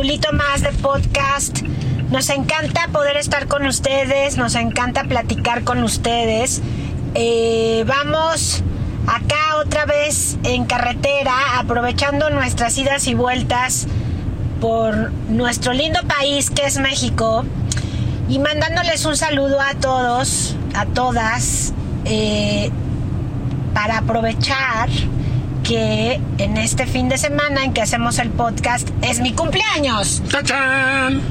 capitulito más de podcast. Nos encanta poder estar con ustedes, nos encanta platicar con ustedes. Eh, vamos acá otra vez en carretera, aprovechando nuestras idas y vueltas por nuestro lindo país que es México y mandándoles un saludo a todos, a todas, eh, para aprovechar que en este fin de semana en que hacemos el podcast es mi cumpleaños. ¡Tachán!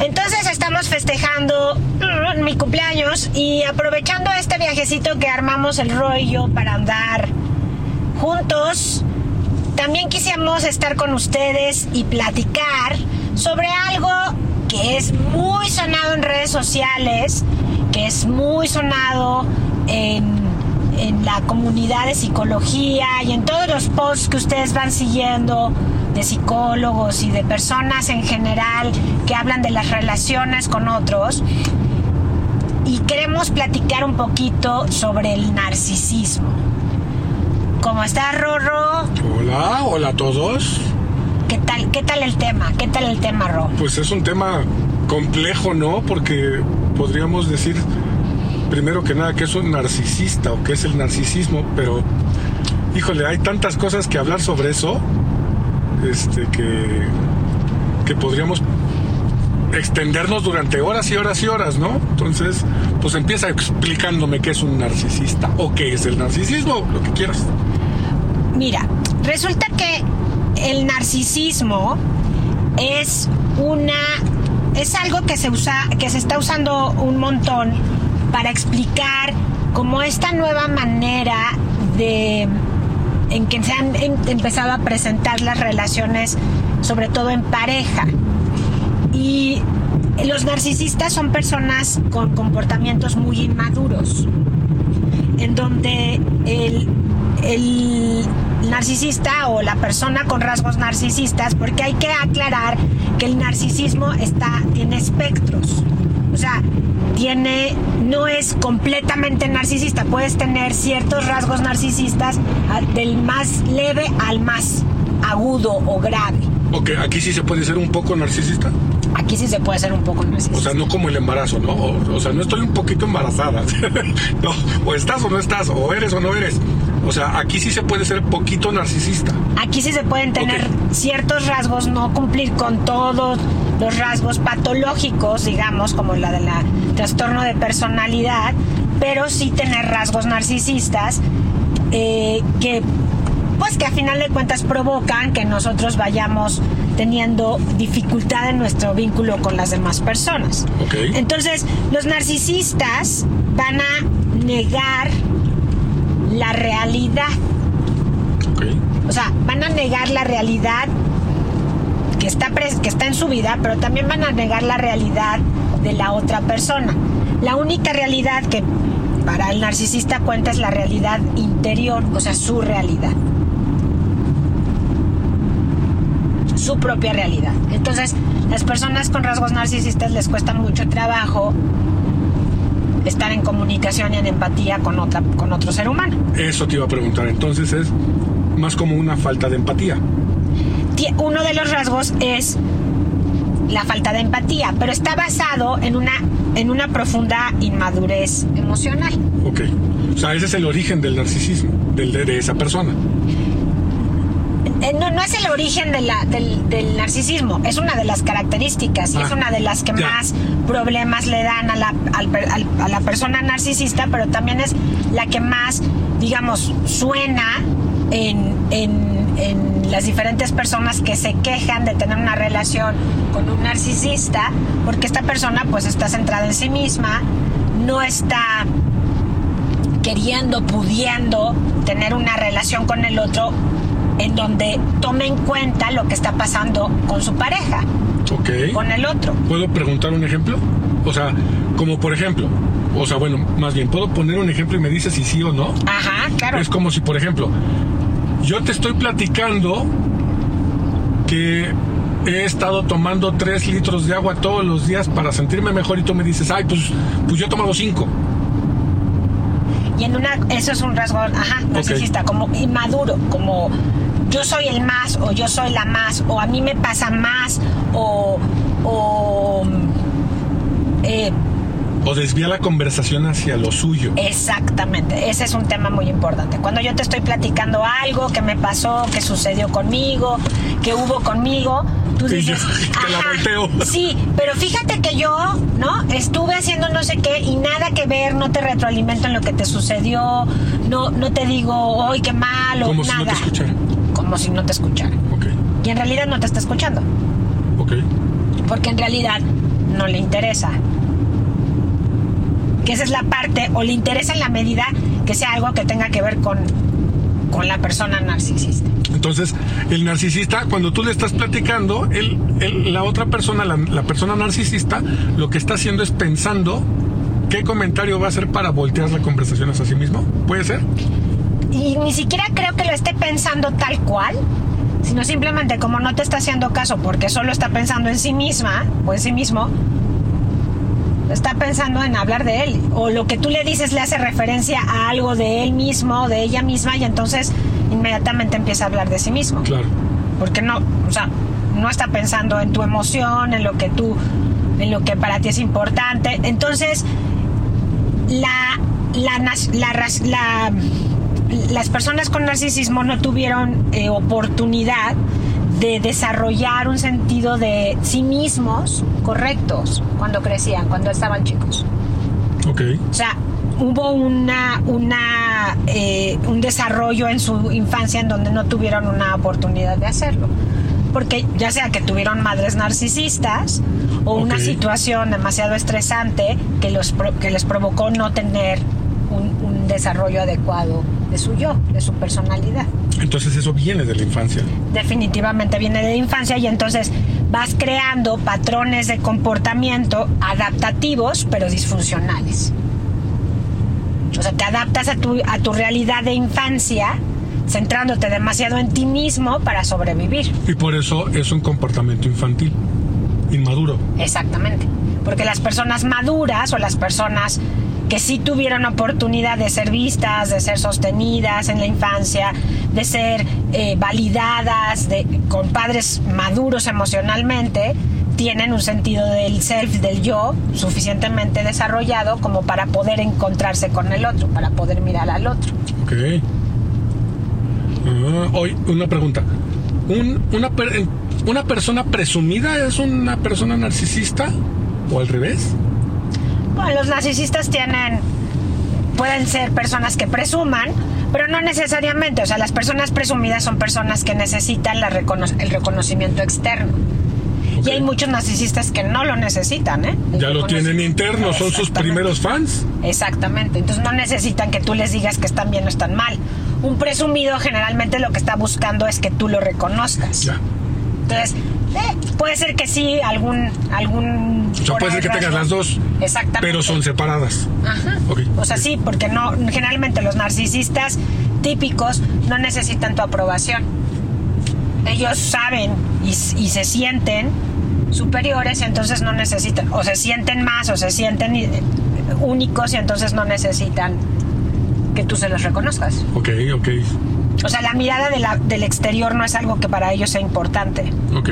Entonces estamos festejando mm, mi cumpleaños y aprovechando este viajecito que armamos el rollo para andar juntos. También quisimos estar con ustedes y platicar sobre algo que es muy sonado en redes sociales, que es muy sonado en, en la comunidad de psicología y en todos los posts que ustedes van siguiendo de psicólogos y de personas en general que hablan de las relaciones con otros. Y queremos platicar un poquito sobre el narcisismo. ¿Cómo estás, Rorro? Hola, hola a todos. ¿Qué tal, ¿Qué tal el tema? ¿Qué tal el tema, Ro? Pues es un tema complejo, ¿no? Porque podríamos decir, primero que nada, que es un narcisista o que es el narcisismo, pero, híjole, hay tantas cosas que hablar sobre eso, este, que, que podríamos extendernos durante horas y horas y horas, ¿no? Entonces, pues empieza explicándome qué es un narcisista o qué es el narcisismo, lo que quieras. Mira, resulta que el narcisismo es una es algo que se usa que se está usando un montón para explicar como esta nueva manera de en que se han em- empezado a presentar las relaciones sobre todo en pareja y los narcisistas son personas con comportamientos muy inmaduros en donde el, el narcisista o la persona con rasgos narcisistas, porque hay que aclarar que el narcisismo está, tiene espectros. O sea, tiene, no es completamente narcisista, puedes tener ciertos rasgos narcisistas del más leve al más agudo o grave. Ok, aquí sí se puede ser un poco narcisista. Aquí sí se puede ser un poco narcisista. O sea, no como el embarazo, ¿no? O, o sea, no estoy un poquito embarazada. no, o estás o no estás, o eres o no eres. O sea, aquí sí se puede ser poquito narcisista. Aquí sí se pueden tener Ok. ciertos rasgos, no cumplir con todos los rasgos patológicos, digamos, como la de la trastorno de personalidad, pero sí tener rasgos narcisistas eh, que, pues, que a final de cuentas provocan que nosotros vayamos teniendo dificultad en nuestro vínculo con las demás personas. Entonces, los narcisistas van a negar la realidad. O sea, van a negar la realidad que está, que está en su vida, pero también van a negar la realidad de la otra persona. La única realidad que para el narcisista cuenta es la realidad interior, o sea, su realidad. Su propia realidad. Entonces, las personas con rasgos narcisistas les cuesta mucho trabajo estar en comunicación y en empatía con, otra, con otro ser humano. Eso te iba a preguntar. Entonces es más como una falta de empatía. Uno de los rasgos es la falta de empatía, pero está basado en una, en una profunda inmadurez emocional. Ok. O sea, ese es el origen del narcisismo, del, de, de esa persona. Eh, No, no es el origen de la- del, del narcisismo, es una de las características y Ah, es una de las que ya. más problemas le dan a la, al al- a la persona narcisista, pero también es la que más, digamos, suena en, en- en las diferentes personas que se quejan de tener una relación con un narcisista, porque esta persona pues está centrada en sí misma, no está queriendo, pudiendo tener una relación con el otro en donde tome en cuenta lo que está pasando con su pareja, Ok. con el otro. ¿Puedo preguntar un ejemplo? O sea, como por ejemplo, o sea, bueno, más bien, ¿puedo poner un ejemplo y me dices si sí o no? Ajá, claro. Es como si, por ejemplo, yo te estoy platicando que he estado tomando 3 litros de agua todos los días para sentirme mejor y tú me dices, ay, pues, pues yo he tomado 5. Y en una, eso es un rasgo, ajá, narcisista, como inmaduro, como yo soy el más, o yo soy la más, o a mí me pasa más, o, o eh, o desvía la conversación hacia lo suyo. Exactamente, ese es un tema muy importante. Cuando yo te estoy platicando algo que me pasó, que sucedió conmigo, que hubo conmigo, tú dices, Sí, pero fíjate que yo, ¿no? Estuve haciendo no sé qué y nada que ver, no te retroalimento en lo que te sucedió, no, no te digo, ¡ay, qué malo! Como nada. si no te escuchara. Como si no te escuchara. Ok. Y en realidad no te está escuchando. Ok. Porque en realidad no le interesa que esa es la parte, o le interesa en la medida que sea algo que tenga que ver con, con la persona narcisista. Entonces, el narcisista, cuando tú le estás platicando, él, la otra persona, la, la, persona narcisista, lo que está haciendo es pensando qué comentario va a hacer para voltear la conversación hacia sí mismo. ¿Puede ser? Y ni siquiera creo que lo esté pensando tal cual, sino simplemente como no te está haciendo caso porque solo está pensando en sí misma o en sí mismo, está pensando en hablar de él. O lo que tú le dices le hace referencia a algo de él mismo, de ella misma, y entonces inmediatamente empieza a hablar de sí mismo. Claro. Porque no, o sea, no está pensando en tu emoción, en lo que tú, en lo que para ti es importante. Entonces, la, la, la, las personas con narcisismo no tuvieron eh, oportunidad de desarrollar un sentido de sí mismos correctos cuando crecían, cuando estaban chicos. Ok. O sea, hubo una, una, eh, un desarrollo en su infancia en donde no tuvieron una oportunidad de hacerlo. Porque ya sea que tuvieron madres narcisistas o una situación demasiado estresante que, los, que les provocó no tener un desarrollo adecuado de su yo, de su personalidad. Entonces eso viene de la infancia. Definitivamente viene de la infancia y entonces vas creando patrones de comportamiento adaptativos pero disfuncionales. O sea, te adaptas a tu, a tu realidad de infancia centrándote demasiado en ti mismo para sobrevivir. Y por eso es un comportamiento infantil, inmaduro. Exactamente. Porque las personas maduras o las personas que sí tuvieron oportunidad de ser vistas, de ser sostenidas en la infancia, de ser eh, validadas de, con padres maduros emocionalmente, tienen un sentido del self, del yo, suficientemente desarrollado como para poder encontrarse con el otro, para poder mirar al otro. Ok. Ah, hoy, una pregunta. una, ¿Una persona presumida es una persona narcisista o al revés? Bueno, los narcisistas tienen, pueden ser personas que presuman, pero no necesariamente. O sea, las personas presumidas son personas que necesitan la el reconocimiento externo. Y hay muchos narcisistas que no lo necesitan, ¿eh? ya lo tienen interno, son sus primeros fans. Exactamente, entonces no necesitan que tú les digas que están bien o están mal. Un presumido generalmente lo que está buscando es que tú lo reconozcas. Ya. Entonces, puede ser que sí, algún... algún o sea, puede ser que tengas las dos. Exactamente. Pero son separadas. Ajá. O sea, sí, porque no, generalmente los narcisistas típicos no necesitan tu aprobación. Ellos saben y, y se sienten superiores y entonces no necesitan, o se sienten más o se sienten eh, únicos y entonces no necesitan que tú se los reconozcas. Ok, ok. O sea, la mirada de la, del exterior no es algo que para ellos sea importante. Ok.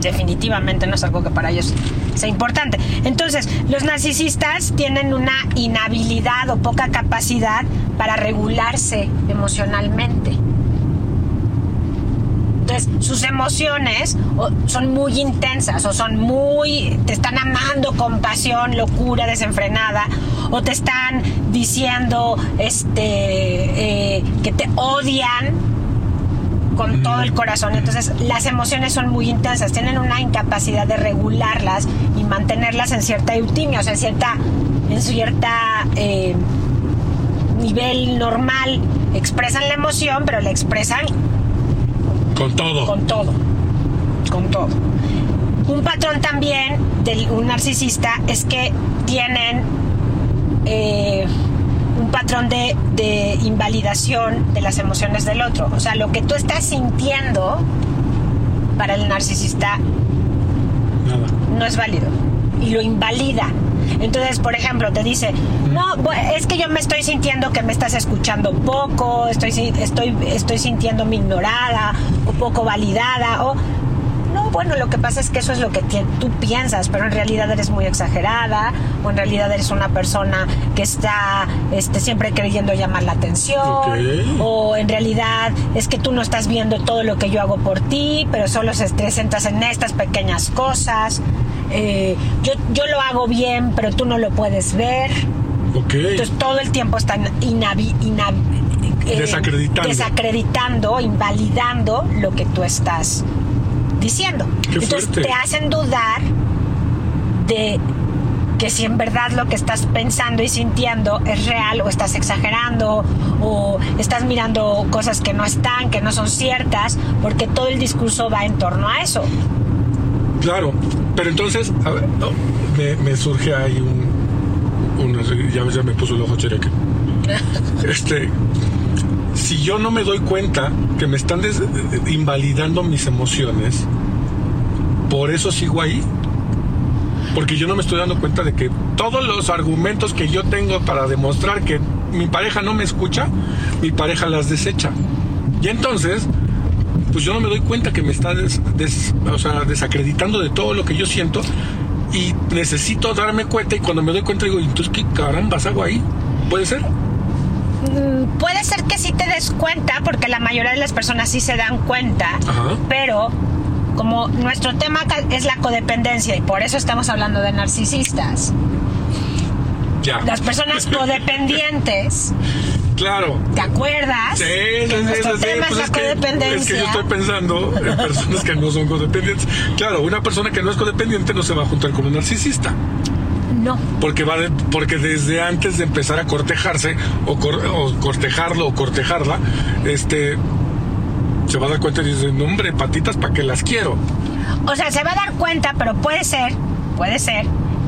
Definitivamente no es algo que para ellos sea importante. Entonces, los narcisistas tienen una inhabilidad o poca capacidad para regularse emocionalmente. Entonces, sus emociones son muy intensas o son muy, te están amando con pasión, locura desenfrenada, o te están diciendo este, eh, que te odian con todo el corazón. Entonces, las emociones son muy intensas, tienen una incapacidad de regularlas y mantenerlas en cierta eutimia, o sea, en cierta, en cierta eh, nivel normal. Expresan la emoción, pero la expresan con todo. Con todo. Con todo. Un patrón también de un narcisista es que tienen eh, un patrón de, de, invalidación de las emociones del otro. O sea, lo que tú estás sintiendo para el narcisista Nada. no es válido y lo invalida. Entonces, por ejemplo, te dice, no, es que yo me estoy sintiendo que me estás escuchando poco, estoy, estoy, estoy sintiéndome ignorada o poco validada, o... No, bueno, lo que pasa es que eso es lo que tú piensas, pero en realidad eres muy exagerada, o en realidad eres una persona que está este, siempre creyendo llamar la atención, Ok. o en realidad es que tú no estás viendo todo lo que yo hago por ti, pero solo se te centras en estas pequeñas cosas. Eh, yo, yo lo hago bien, pero tú no lo puedes ver. Ok. Entonces todo el tiempo están inavi- ina- eh, Desacreditando. desacreditando, invalidando lo que tú estás diciendo. Qué Entonces fuerte. te hacen dudar de que si en verdad lo que estás pensando y sintiendo es real o estás exagerando o estás mirando cosas que no están, que no son ciertas, porque todo el discurso va en torno a eso. Claro, pero entonces, a ver, no, me, me surge ahí un, un- ya, ya me puso el ojo chereque. Este, si yo no me doy cuenta que me están des- invalidando mis emociones, por eso sigo ahí. Porque yo no me estoy dando cuenta de que todos los argumentos que yo tengo para demostrar que mi pareja no me escucha, mi pareja las desecha. Y entonces, pues yo no me doy cuenta que me está des- des- o sea, desacreditando de todo lo que yo siento y necesito darme cuenta y cuando me doy cuenta digo, entonces qué carambas hago ahí. ¿Puede ser? Mm, Puede ser que sí te des cuenta, porque la mayoría de las personas sí se dan cuenta, Ajá. pero como nuestro tema es la codependencia y por eso estamos hablando de narcisistas, Ya. las personas codependientes, Claro. ¿te acuerdas? Sí, que sí, sí, nuestro sí, tema pues es la que-. Es que yo estoy pensando en personas que no son codependientes. Claro, una persona que no es codependiente no se va a juntar con un narcisista. No, Porque va de- porque desde antes de empezar a cortejarse o, cor- o cortejarlo o cortejarla, este se va a dar cuenta y dice, no hombre, patitas para que las quiero. o sea, se va a dar cuenta, pero puede ser, puede ser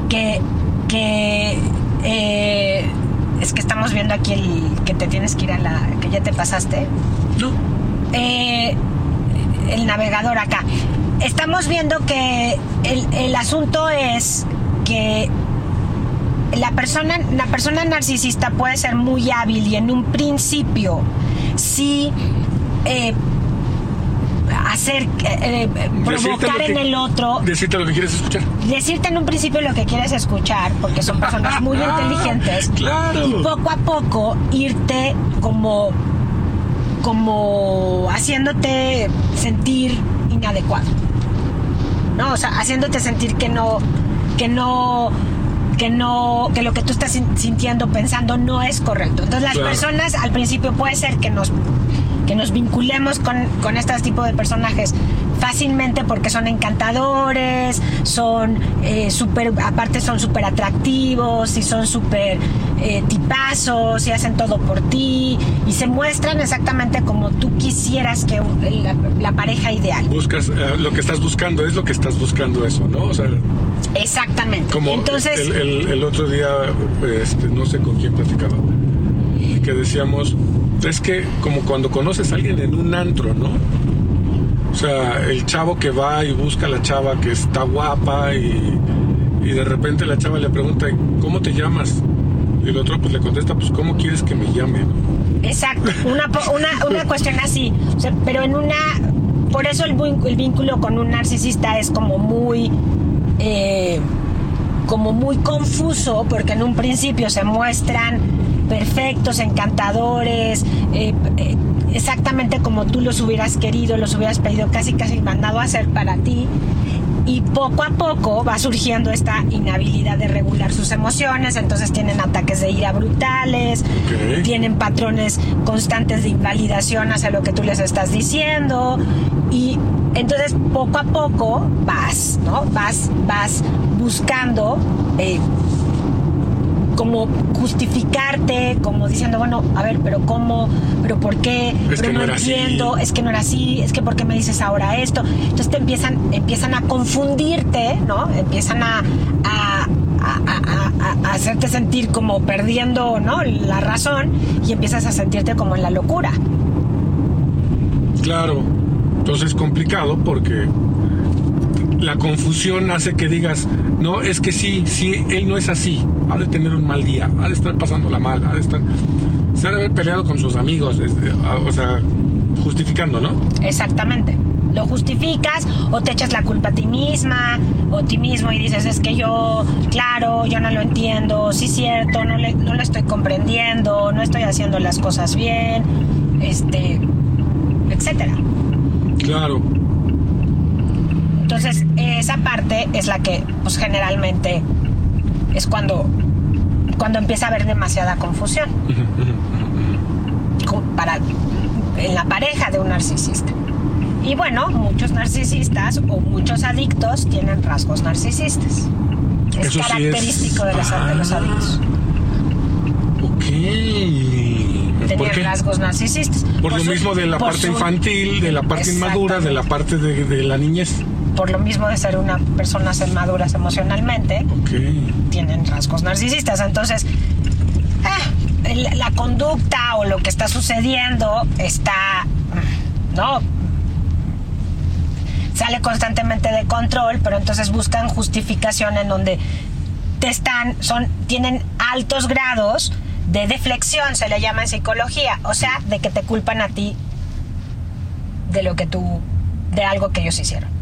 que, que eh, es que estamos viendo aquí el que te tienes que ir a la, que ya te pasaste. No. eh, el navegador acá. Estamos viendo que el, el asunto es que la persona, la persona narcisista puede ser muy hábil y en un principio sí eh, hacer eh, eh, provocar en que- el otro Decirte lo que quieres escuchar. decirte en un principio lo que quieres escuchar porque son personas muy inteligentes Claro. y poco a poco irte como como haciéndote sentir inadecuado no o sea haciéndote sentir que no que no que no que lo que tú estás sin- sintiendo pensando no es correcto entonces las Claro. personas al principio puede ser que nos que nos vinculemos con, con este tipo de personajes fácilmente porque son encantadores, son eh, súper, aparte son súper atractivos y son súper eh, tipazos y hacen todo por ti y se muestran exactamente como tú quisieras que la, la pareja ideal. Buscas eh, lo que estás buscando, es lo que estás buscando eso, ¿no? O sea, Exactamente. como Entonces, el, el- el otro día, este, no sé con quién platicaba, y que decíamos, es que como cuando conoces a alguien en un antro, ¿no? O sea, el chavo que va y busca a la chava que está guapa y, y de repente la chava le pregunta, ¿cómo te llamas? Y el otro pues le contesta, pues ¿cómo quieres que me llame? Exacto, una, una, una cuestión así, pero en una, por eso el vínculo con un narcisista es como muy, eh, como muy confuso, porque en un principio se muestran perfectos, encantadores, eh, eh, exactamente como tú los hubieras querido, los hubieras pedido, casi casi mandado a hacer para ti. Y poco a poco va surgiendo esta inhabilidad de regular sus emociones, entonces tienen ataques de ira brutales, tienen patrones constantes de invalidación hacia lo que tú les estás diciendo y entonces poco a poco vas, ¿no? Vas, vas buscando eh, como justificarte, como diciendo, bueno, a ver, pero cómo, pero por qué, Es pero que no, no era así. entiendo, es que no era así, es que por qué me dices ahora esto. Entonces te empiezan, empiezan a confundirte, ¿no? Empiezan a, a, a- a- a- a hacerte sentir como perdiendo, ¿no? La razón y empiezas a sentirte como en la locura. Claro. Entonces es complicado porque la confusión hace que digas, no, es que sí, sí, él no es así, ha de tener un mal día, ha de estar pasándola mal, ha de estar, se ha de haber peleado con sus amigos, o sea, justificando, ¿no? Exactamente. Lo justificas o te echas la culpa a ti misma o a ti mismo y dices, es que yo, claro, yo no lo entiendo, sí cierto, no, le, no lo estoy comprendiendo, no estoy haciendo las cosas bien, este, etcétera. Claro. Entonces, esa parte es la que, pues generalmente, es cuando, cuando empieza a haber demasiada confusión. Para, en la pareja de un narcisista. Y bueno, muchos narcisistas o muchos adictos tienen rasgos narcisistas. Es característico de, los, de los adictos. Ok. Tener rasgos narcisistas. Por, lo mismo de la parte infantil, de la parte inmadura, de la parte de, la niñez. Por lo mismo de ser una personas inmaduras emocionalmente, tienen rasgos narcisistas. Entonces, eh, la conducta o lo que está sucediendo está, ¿no? Sale constantemente de control, pero entonces buscan justificación en donde te están, son, tienen altos grados de deflexión, se le llama en psicología, o sea, de que te culpan a ti de lo que tú, de algo que ellos hicieron.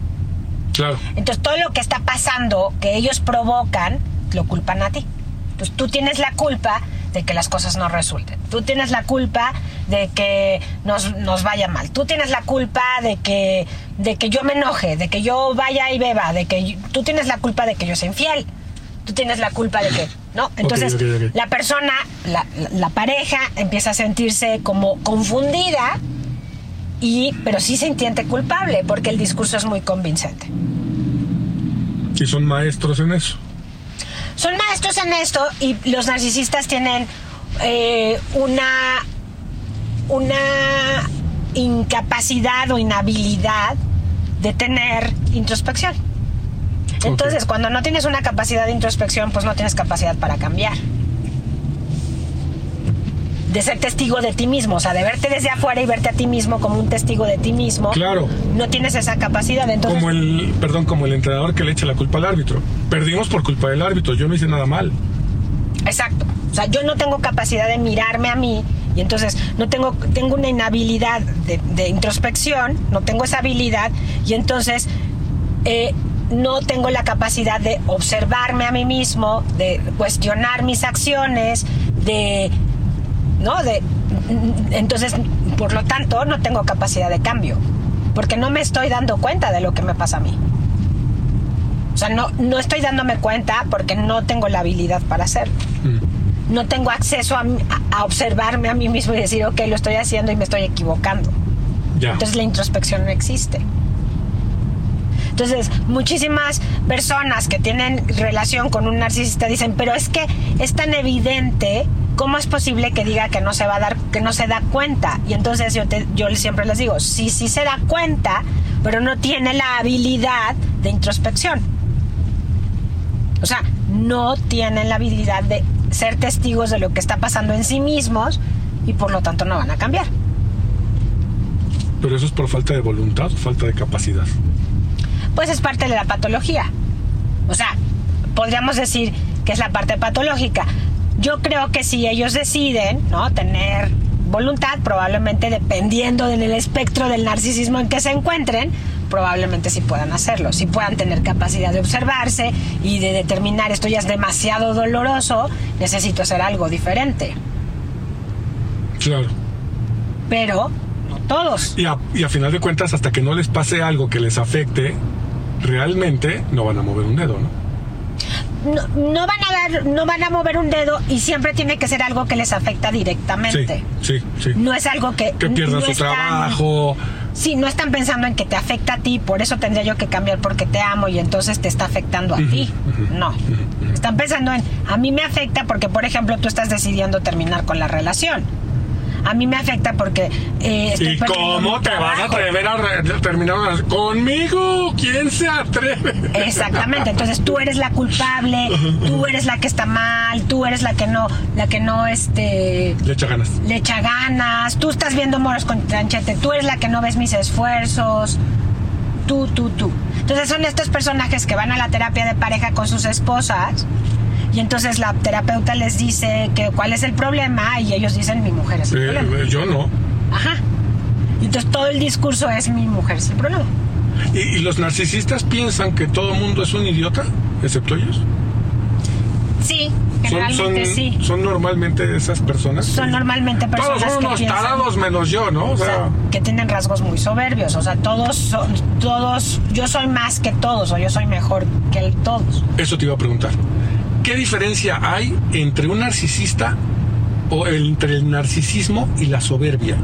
Claro. Entonces todo lo que está pasando, que ellos provocan, lo culpan a ti. Entonces tú tienes la culpa de que las cosas no resulten. Tú tienes la culpa de que nos, nos, vaya mal. Tú tienes la culpa de que, de que yo me enoje, de que yo vaya y beba, de que tú tienes la culpa de que yo sea infiel. Tú tienes la culpa de que, ¿no? Entonces la persona, la, la, pareja empieza a sentirse como confundida y, pero sí se entiende culpable porque el discurso es muy convincente. Y son maestros en eso son maestros en esto y los narcisistas tienen eh, una, una incapacidad o inhabilidad de tener introspección. Entonces, cuando no tienes una capacidad de introspección, pues no tienes capacidad para cambiar de ser testigo de ti mismo, o sea, de verte desde afuera y verte a ti mismo como un testigo de ti mismo. Claro. No tienes esa capacidad, entonces... Como el, perdón, como el entrenador que le echa la culpa al árbitro. Perdimos por culpa del árbitro, yo no hice nada mal. Exacto. O sea, yo no tengo capacidad de mirarme a mí y entonces no tengo, tengo una inhabilidad de, introspección, no tengo esa habilidad y entonces eh, no tengo la capacidad de observarme a mí mismo, de cuestionar mis acciones, de ¿no? De, entonces, por lo tanto, no tengo capacidad de cambio, porque no me estoy dando cuenta de lo que me pasa a mí. O sea, no, no estoy dándome cuenta porque no tengo la habilidad para hacerlo. Mm. No tengo acceso a, a, observarme a mí mismo y decir, ok, lo estoy haciendo y me estoy equivocando. Entonces la introspección no existe. Entonces, muchísimas personas que tienen relación con un narcisista dicen, pero es que es tan evidente ¿cómo es posible que diga que no se va a dar, que no se da cuenta? Y entonces yo, yo siempre les digo, sí, sí se da cuenta, pero no tiene la habilidad de introspección. O sea, no tienen la habilidad de ser testigos de lo que está pasando en sí mismos y por lo tanto no van a cambiar. Pero eso es por falta de voluntad o falta de capacidad. Pues es parte de la patología. O sea, podríamos decir que es la parte patológica, yo creo que si ellos deciden, ¿no? Tener voluntad, probablemente dependiendo del espectro del narcisismo en que se encuentren, probablemente sí puedan hacerlo, sí puedan tener capacidad de observarse y de determinar esto ya es demasiado doloroso, necesito hacer algo diferente. Claro. Pero no todos. Y a, y a final de cuentas, hasta que no les pase algo que les afecte, realmente no van a mover un dedo, ¿no? No, van a dar, no van a mover un dedo y siempre tiene que ser algo que les afecta directamente. Sí, sí, No es algo que... Que pierdan su trabajo. Sí, no están pensando en que te afecta a ti, por eso tendría yo que cambiar porque te amo y entonces te está afectando a ti. no. Están pensando en, a mí me afecta porque, por ejemplo, tú estás decidiendo terminar con la relación. A mí me afecta porque... eh, estoy ¿Y cómo te vas a atrever a terminar conmigo? ¿Quién se atreve? Exactamente, entonces tú eres la culpable, tú eres la que está mal, tú eres la que no, la que no este Le echa ganas. le echa ganas, tú estás viendo moros con tranchete, tú eres la que no ves mis esfuerzos, tú, tú, tú. Entonces son estos personajes que van a la terapia de pareja con sus esposas y entonces la terapeuta les dice que cuál es el problema y ellos dicen mi mujer es el Eh, problema. eh, yo no. Ajá. Y entonces todo el discurso es mi mujer es el problema. ¿Y, y los narcisistas piensan que todo el mundo es un idiota, excepto ellos? Sí, Son, generalmente son, sí. son normalmente esas personas. Son normalmente personas Todos son que unos piensan- tarados menos yo, ¿no? O O sea, sea, que tienen rasgos muy soberbios. O sea, todos son, todos, yo soy más que todos, o yo soy mejor que todos. eso te iba a preguntar. ¿Qué diferencia hay entre un narcisista o entre el narcisismo y la soberbia?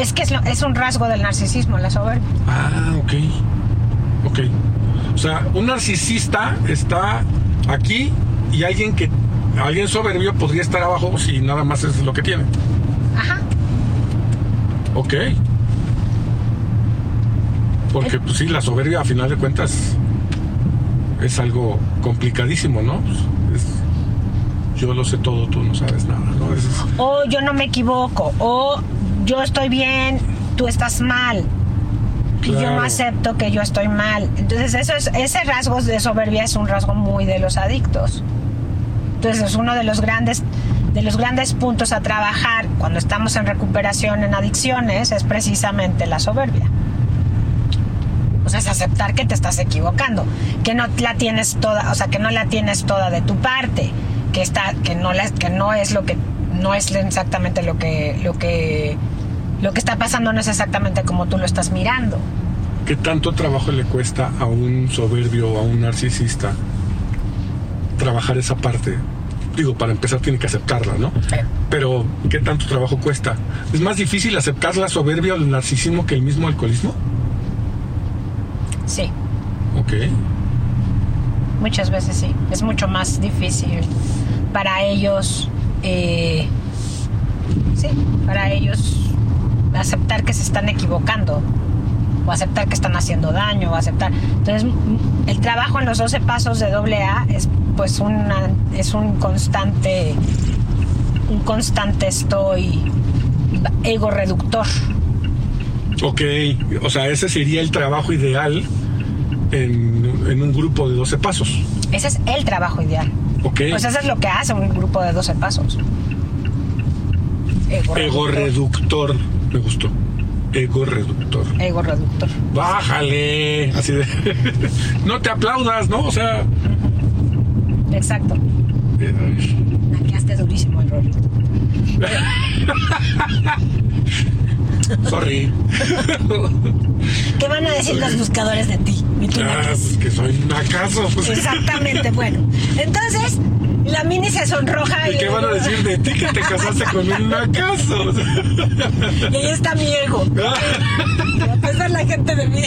Es que es, lo- es un rasgo del narcisismo, la soberbia. Ah, ok. Ok. O sea, un narcisista está aquí y alguien que alguien soberbio podría estar abajo si nada más es lo que tiene. Ajá. Ok. Porque pues sí, la soberbia a final de cuentas es algo complicadísimo, ¿no? Pues, es- yo lo sé todo, tú no sabes nada, ¿no? Es- O yo no me equivoco, o yo estoy bien, tú estás mal. Y yo no acepto que yo estoy mal. Entonces, eso es, ese rasgo de soberbia es un rasgo muy de los adictos. Entonces, es uno de los grandes de los grandes puntos a trabajar cuando estamos en recuperación en adicciones es precisamente la soberbia. Es aceptar que te estás equivocando, que no la tienes toda, o sea, que no la tienes toda de tu parte, que está, que no la, que no es lo que, no es exactamente lo que, lo que, lo que está pasando no es exactamente como tú lo estás mirando. ¿Qué tanto trabajo le cuesta a un soberbio o a un narcisista trabajar esa parte? Digo, para empezar tiene que aceptarla, ¿no? Pero, ¿qué tanto trabajo cuesta? ¿Es más difícil aceptar la soberbia o el narcisismo que el mismo alcoholismo? Sí, Ok. muchas veces sí. Es mucho más difícil para ellos, eh, sí, para ellos aceptar que se están equivocando o aceptar que están haciendo daño o aceptar. Entonces, m- el trabajo en los 12 pasos de AA es pues una es un constante un constante estoy ego reductor. Ok, o sea, ese sería el trabajo ideal en, en un grupo de 12 pasos. Ese es el trabajo ideal. Ok. Pues eso es lo que hace un grupo de 12 pasos. Ego, Ego reductor. reductor. Me gustó. Ego reductor. Ego reductor. Bájale. Así de. no te aplaudas, ¿no? O sea. Exacto. Naqueaste durísimo el rol. sorry. ¿Qué van a decir los buscadores de ti? Y tú Ah, pues que soy un acaso. Pues, Exactamente, bueno. Entonces, la mini se sonroja y, ¿Y qué van a decir de ti que te casaste con un acaso? y ahí está mi ego. A pesar la gente de mí.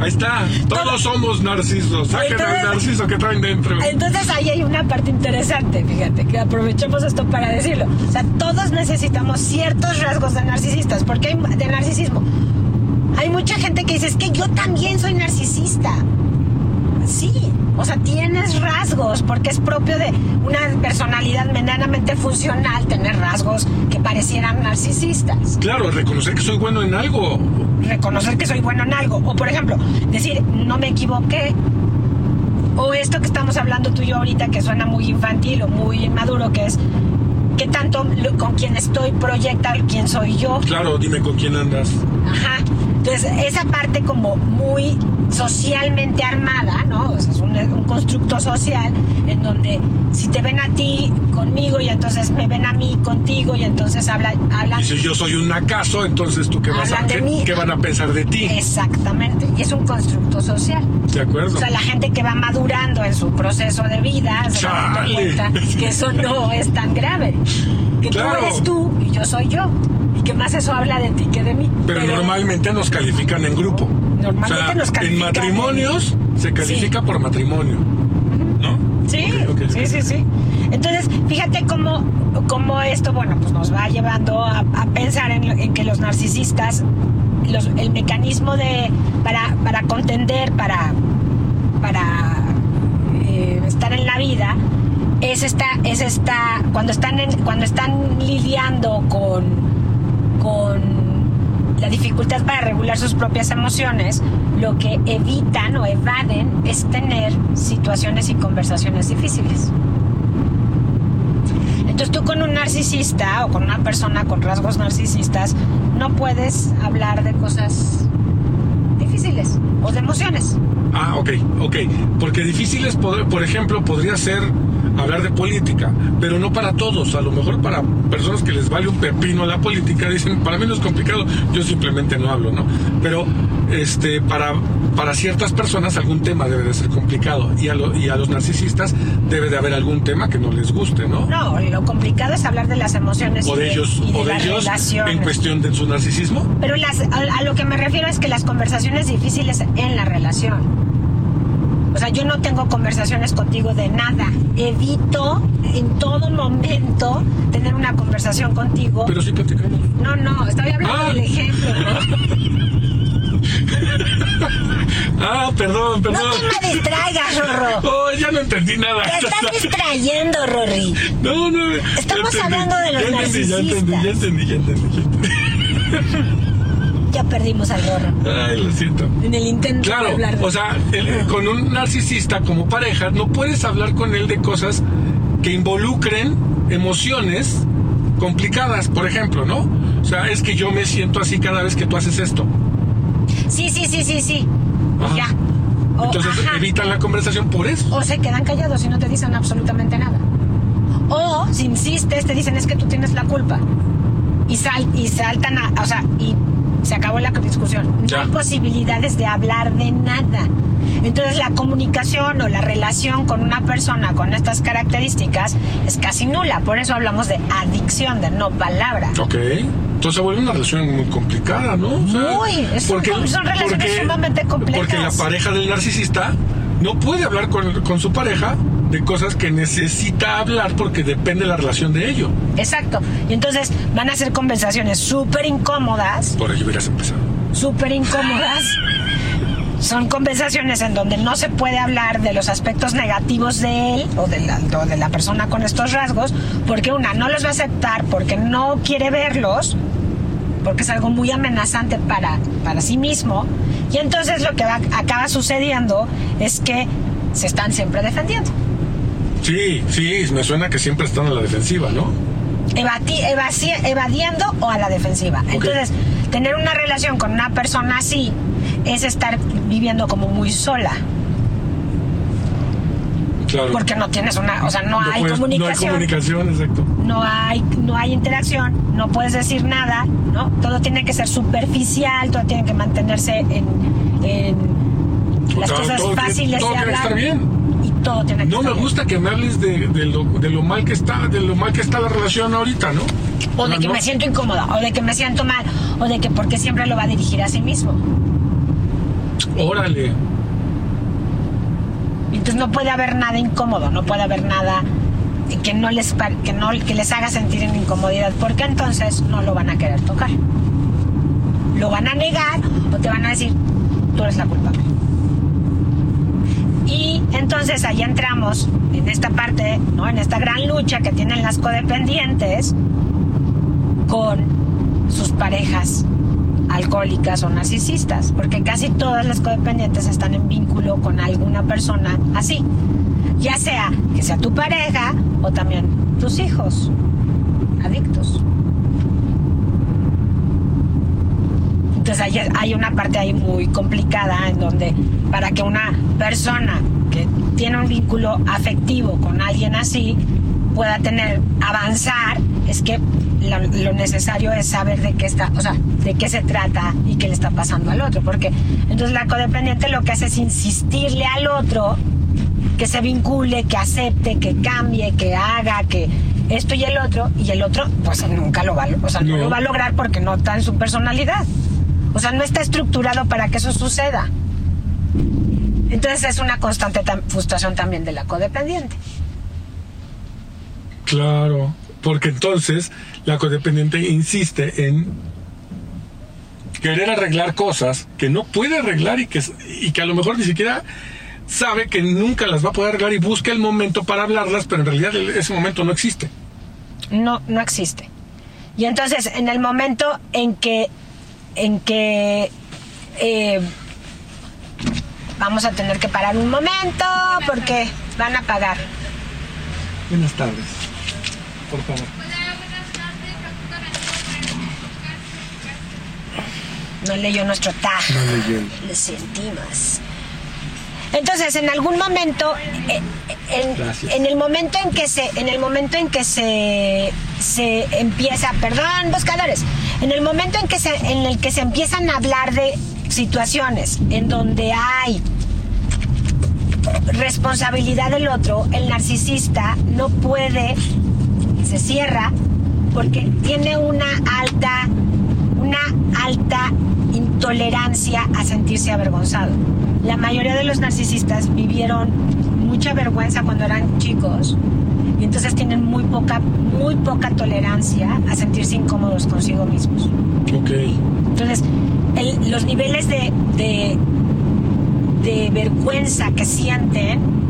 Ahí está. Todos somos narcisos. Saquen Entonces- al narciso que traen dentro. Entonces ahí hay una parte interesante, fíjate, que aprovechemos esto para decirlo. O sea, todos necesitamos ciertos rasgos de narcisistas, porque hay de narcisismo. Hay mucha gente que dice, es que yo también soy narcisista. Sí, o sea, tienes rasgos, porque es propio de una personalidad medianamente funcional tener rasgos que parecieran narcisistas. Claro, reconocer que soy bueno en algo. Reconocer que soy bueno en algo. O por ejemplo, decir, no me equivoqué. O esto que estamos hablando tú y yo ahorita, que suena muy infantil o muy inmaduro, que es qué tanto con quién estoy proyecta quién soy yo. Claro, dime con quién andas. Ajá. Entonces, esa parte como muy socialmente armada, ¿no? O sea, es un, un constructo social en donde si te ven a ti conmigo y entonces me ven a mí contigo y entonces habla, hablan... Y si yo soy un acaso, entonces tú qué vas a Hablan qué, mí. qué van a pensar de ti. Exactamente. Y es un constructo social. ¿De acuerdo? O sea, la gente que va madurando en su proceso de vida se Chale. cuenta que eso no es tan grave. Que Claro. tú eres tú y yo soy yo. Que más eso habla de ti que de mí. Pero, normalmente nos califican en grupo. Normalmente o sea, nos en califican matrimonios se califica por matrimonio. ¿No? Sí, sí, sí, sí. Entonces, fíjate cómo, cómo esto, bueno, pues nos va llevando a, a pensar en, en, que los narcisistas, los, el mecanismo de, para, para contender, para, para eh, estar en la vida, es esta, es esta, cuando están, en, cuando están lidiando con, con la dificultad para regular sus propias emociones, lo que evitan o evaden es tener situaciones y conversaciones difíciles. Entonces tú con un narcisista o con una persona con rasgos narcisistas no puedes hablar de cosas difíciles o de emociones. Ah, ok, ok. Porque difíciles, por ejemplo, podría ser hablar de política, pero no para todos. A lo mejor para personas que les vale un pepino la política, dicen, para mí no es complicado, yo simplemente no hablo, ¿no? Pero este, para, para ciertas personas algún tema debe de ser complicado y a, y a los narcisistas debe de haber algún tema que no les guste, ¿no? No, lo complicado es hablar de las emociones o de, ellos, o de ellos en cuestión de su narcisismo. Pero las, a lo que me refiero es que las conversaciones difíciles en la relación o sea, yo no tengo conversaciones contigo de nada. Evito en todo momento tener una conversación contigo. Pero sí platicamos. No, no, estoy hablando ah. del ejemplo. ah, perdón, perdón. No te me distraigas, Rorro. Oh, ya no entendí nada. Te estás distrayendo, Rory. No, no. Estamos hablando de los ya narcisistas. ya entendí, ya entendí, ya entendí, ya entendí. Perdimos al gorro. Ay, lo siento. En el intento claro, de hablar de... O sea, con un narcisista como pareja, no puedes hablar con él de cosas que involucren emociones complicadas, por ejemplo, ¿no? O sea, es que yo me siento así cada vez que tú haces esto. Sí, sí, sí, sí, sí. Ya. Entonces evitan la conversación por eso. O se quedan callados y no te dicen absolutamente nada. O si insistes, te dicen es que tú tienes la culpa. Y, sal, y saltan a, o sea, y se acabó la discusión. No hay posibilidades de hablar de nada. Entonces la comunicación o la relación con una persona con estas características es casi nula. Por eso hablamos de adicción, de no palabra. Ok. Entonces se vuelve una relación muy complicada, ¿no? muy. porque, son relaciones sumamente complejas. Porque la pareja del narcisista no puede hablar con, con su pareja de cosas que necesita hablar porque depende de la relación de ello. Exacto. Y entonces van a ser conversaciones súper incómodas. Por ello hubieras empezado. Súper incómodas. Son conversaciones en donde no se puede hablar de los aspectos negativos de él o de, la, o de la persona con estos rasgos, porque una no los va a aceptar, porque no quiere verlos, porque es algo muy amenazante para, para sí mismo. Y entonces lo que va, acaba sucediendo es que se están siempre defendiendo. Sí, sí, me suena que siempre están a la defensiva, ¿no? evadiendo o a la defensiva. Entonces, tener una relación con una persona así es estar viviendo como muy sola. Claro. Porque no tienes una, o sea, no, hay comunicación. No hay comunicación, exacto. No hay, no hay interacción, no puedes decir nada, ¿no? Todo tiene que ser superficial, todo tiene que mantenerse en, las cosas fáciles todo de hablar. estar bien no me gusta que me hables de, lo, mal que está, de lo mal que está la relación ahorita, ¿no? O de que me siento incómoda, o de que me siento mal, o de que porque siempre lo va a dirigir a sí mismo. Órale. Entonces no puede haber nada incómodo, no puede haber nada que no les que no que les haga sentir en incomodidad, porque entonces no lo van a querer tocar. Lo van a negar o te van a decir, tú eres la culpable. Y entonces ahí entramos en esta parte, ¿no? en esta gran lucha que tienen las codependientes con sus parejas alcohólicas o narcisistas, porque casi todas las codependientes están en vínculo con alguna persona así, ya sea que sea tu pareja o también tus hijos adictos. Entonces hay, hay una parte ahí muy complicada en donde para que una persona que tiene un vínculo afectivo con alguien así pueda tener, avanzar, es que lo, necesario es saber de qué está, o sea, de qué se trata y qué le está pasando al otro. Porque entonces la codependiente lo que hace es insistirle al otro que se vincule, que acepte, que cambie, que haga, que esto y el otro, y el otro, pues nunca lo va, o sea, no lo va a lograr porque no está en su personalidad. O sea, no está estructurado para que eso suceda. Entonces es una constante frustración también de la codependiente. Claro, porque entonces la codependiente insiste en querer arreglar cosas que no puede arreglar y que, y que a lo mejor ni siquiera sabe que nunca las va a poder arreglar y busca el momento para hablarlas, pero en realidad ese momento no existe. No, no existe. Y entonces, en el momento en que, en que eh, vamos a tener que parar un momento porque van a pagar. Buenas tardes. Por favor. No leyó nuestro tag. No leyó. Lo sentimos. Entonces, en algún momento, eh, en, en, el momento en que se, en el momento en que se, se empieza, perdón, buscadores, en el momento en que se, en el que se empiezan a hablar de situaciones en donde hay responsabilidad del otro, el narcisista no puede, se cierra porque tiene una alta, una alta intolerancia a sentirse avergonzado. La mayoría de los narcisistas vivieron mucha vergüenza cuando eran chicos y entonces tienen muy poca, muy poca tolerancia a sentirse incómodos consigo mismos. Ok. Entonces, los niveles de, de, de vergüenza que sienten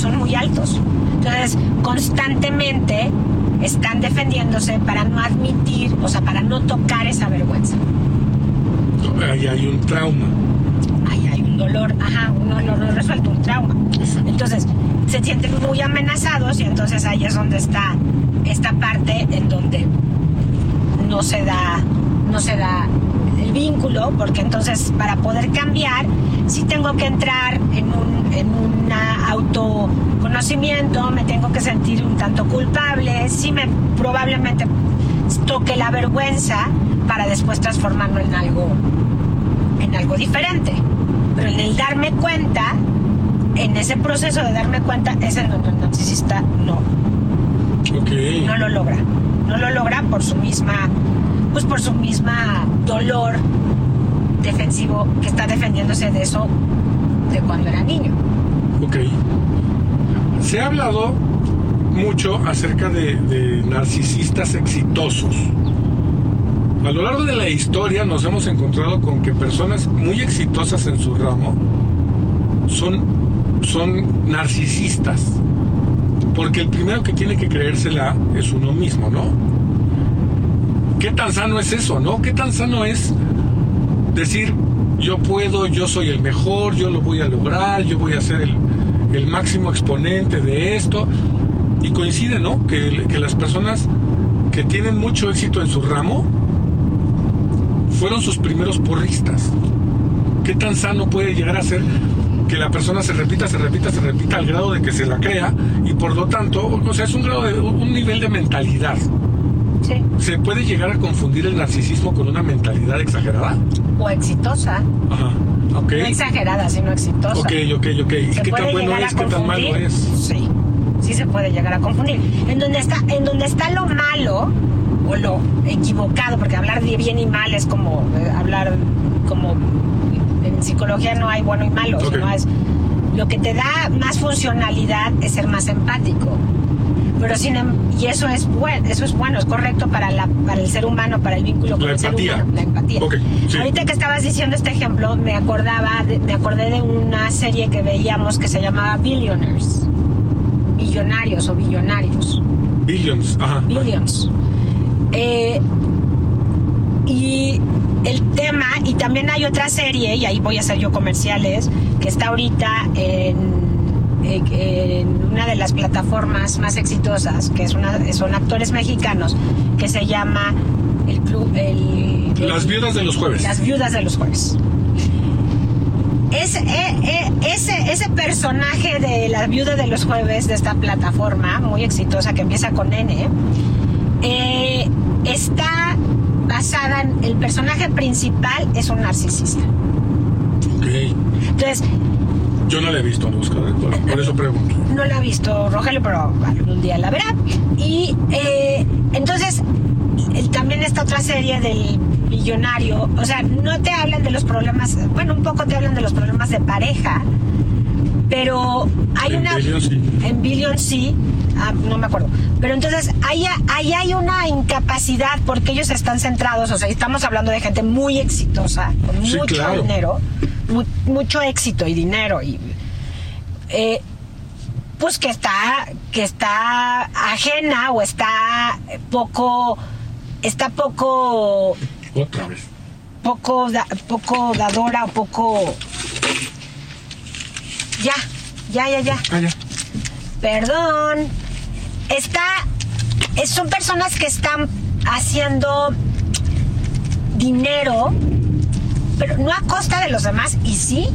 son muy altos. Entonces, constantemente están defendiéndose para no admitir, o sea, para no tocar esa vergüenza. Ahí hay un trauma. Ahí hay un dolor, ajá, un dolor no resuelto, un trauma. Entonces, se sienten muy amenazados y entonces ahí es donde está esta parte en donde no se da, no se da el vínculo, porque entonces para poder cambiar, sí tengo que entrar en un en una autoconocimiento, me tengo que sentir un tanto culpable, sí me probablemente toque la vergüenza para después transformarlo en algo en algo diferente. Pero en el darme cuenta, en ese proceso de darme cuenta, es en donde el narcisista no. Okay. No lo logra. No lo logra por su misma, pues por su misma dolor defensivo que está defendiéndose de eso de cuando era niño. Ok. Se ha hablado mucho acerca de, de narcisistas exitosos. A lo largo de la historia nos hemos encontrado con que personas muy exitosas en su ramo son, son narcisistas. Porque el primero que tiene que creérsela es uno mismo, ¿no? ¿Qué tan sano es eso, no? ¿Qué tan sano es decir, yo puedo, yo soy el mejor, yo lo voy a lograr, yo voy a ser el, el máximo exponente de esto? Y coincide, ¿no? Que, que las personas que tienen mucho éxito en su ramo fueron sus primeros porristas. ¿Qué tan sano puede llegar a ser que la persona se repita, se repita, se repita al grado de que se la crea y por lo tanto, o sea, es un grado de un nivel de mentalidad. Sí. ¿Se puede llegar a confundir el narcisismo con una mentalidad exagerada? O exitosa. Ajá. No exagerada, sino exitosa. Ok, ok, ok. ¿Y qué tan bueno es? ¿Qué tan malo es? Sí, sí se puede llegar a confundir. En donde está, en donde está lo malo o lo equivocado, porque hablar de bien y mal es como eh, hablar como en psicología no hay bueno y malo, sino es lo que te da más funcionalidad es ser más empático. Pero sin em- y eso es bueno, eso es bueno, es correcto para la para el ser humano, para el vínculo con La el ser empatía. humano, la empatía. Sí. Ahorita que estabas diciendo este ejemplo, me acordaba, de- me acordé de una serie que veíamos que se llamaba Billionaires, Millonarios o Billonarios, Billions. Ajá. Billions. Eh, y el tema, y también hay otra serie, y ahí voy a hacer yo comerciales, que está ahorita en, en una de las plataformas más exitosas, que es una, son actores mexicanos, que se llama el club, el, Las viudas de los jueves. las viudas de los jueves. Ese, eh, eh, ese, ese personaje de la viuda de los jueves de esta plataforma muy exitosa que empieza con N eh, está basada en el personaje principal es un narcisista. Ok. Entonces, Yo no la he visto, no busco, por, por eso pregunto. no la ha visto Rogelio, pero algún día la verá. Y eh, entonces, también esta otra serie del millonario, o sea, no te hablan de los problemas, bueno, un poco te hablan de los problemas de pareja, pero hay En una... Billions sí. En Billion sí, ah, no me acuerdo. Pero entonces ahí, ahí hay una incapacidad porque ellos están centrados, o sea, estamos hablando de gente muy exitosa, con Sí, mucho claro. dinero, mu- mucho éxito y dinero y... eh, pues que está que está ajena o está poco está poco Otra vez. poco da- poco dadora o poco ya ya ya ya Ah, ya. perdón está son personas que están haciendo dinero pero no a costa de los demás y sí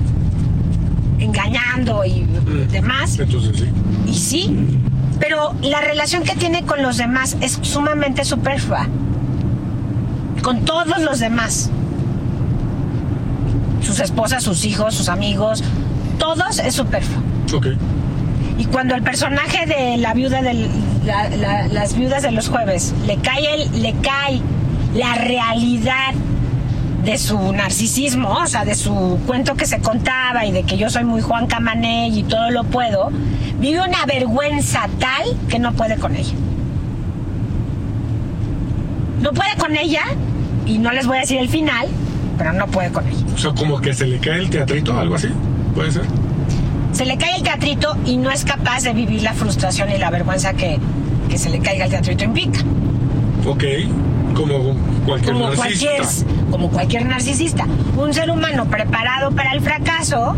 engañando y demás Entonces sí. y sí, pero la relación que tiene con los demás es sumamente superflua. Con todos los demás. Sus esposas, sus hijos, sus amigos, todos es superfluo. Ok. Y cuando el personaje de la viuda la- la- las viudas de los jueves le cae el, le cae la realidad de su narcisismo, o sea, de su cuento que se contaba y de que yo soy muy Juan Camaney y todo lo puedo, vive una vergüenza tal que no puede con ella. No puede con ella, y no les voy a decir el final, pero no puede con ella. O sea, como que se le cae el teatrito, algo así. Puede ser. Se le cae el teatrito y no es capaz de vivir la frustración y la vergüenza que, que se le caiga el teatrito implica. Ok. Como cualquier como narcisista. cualquier, como cualquier narcisista. Un ser humano preparado para el fracaso,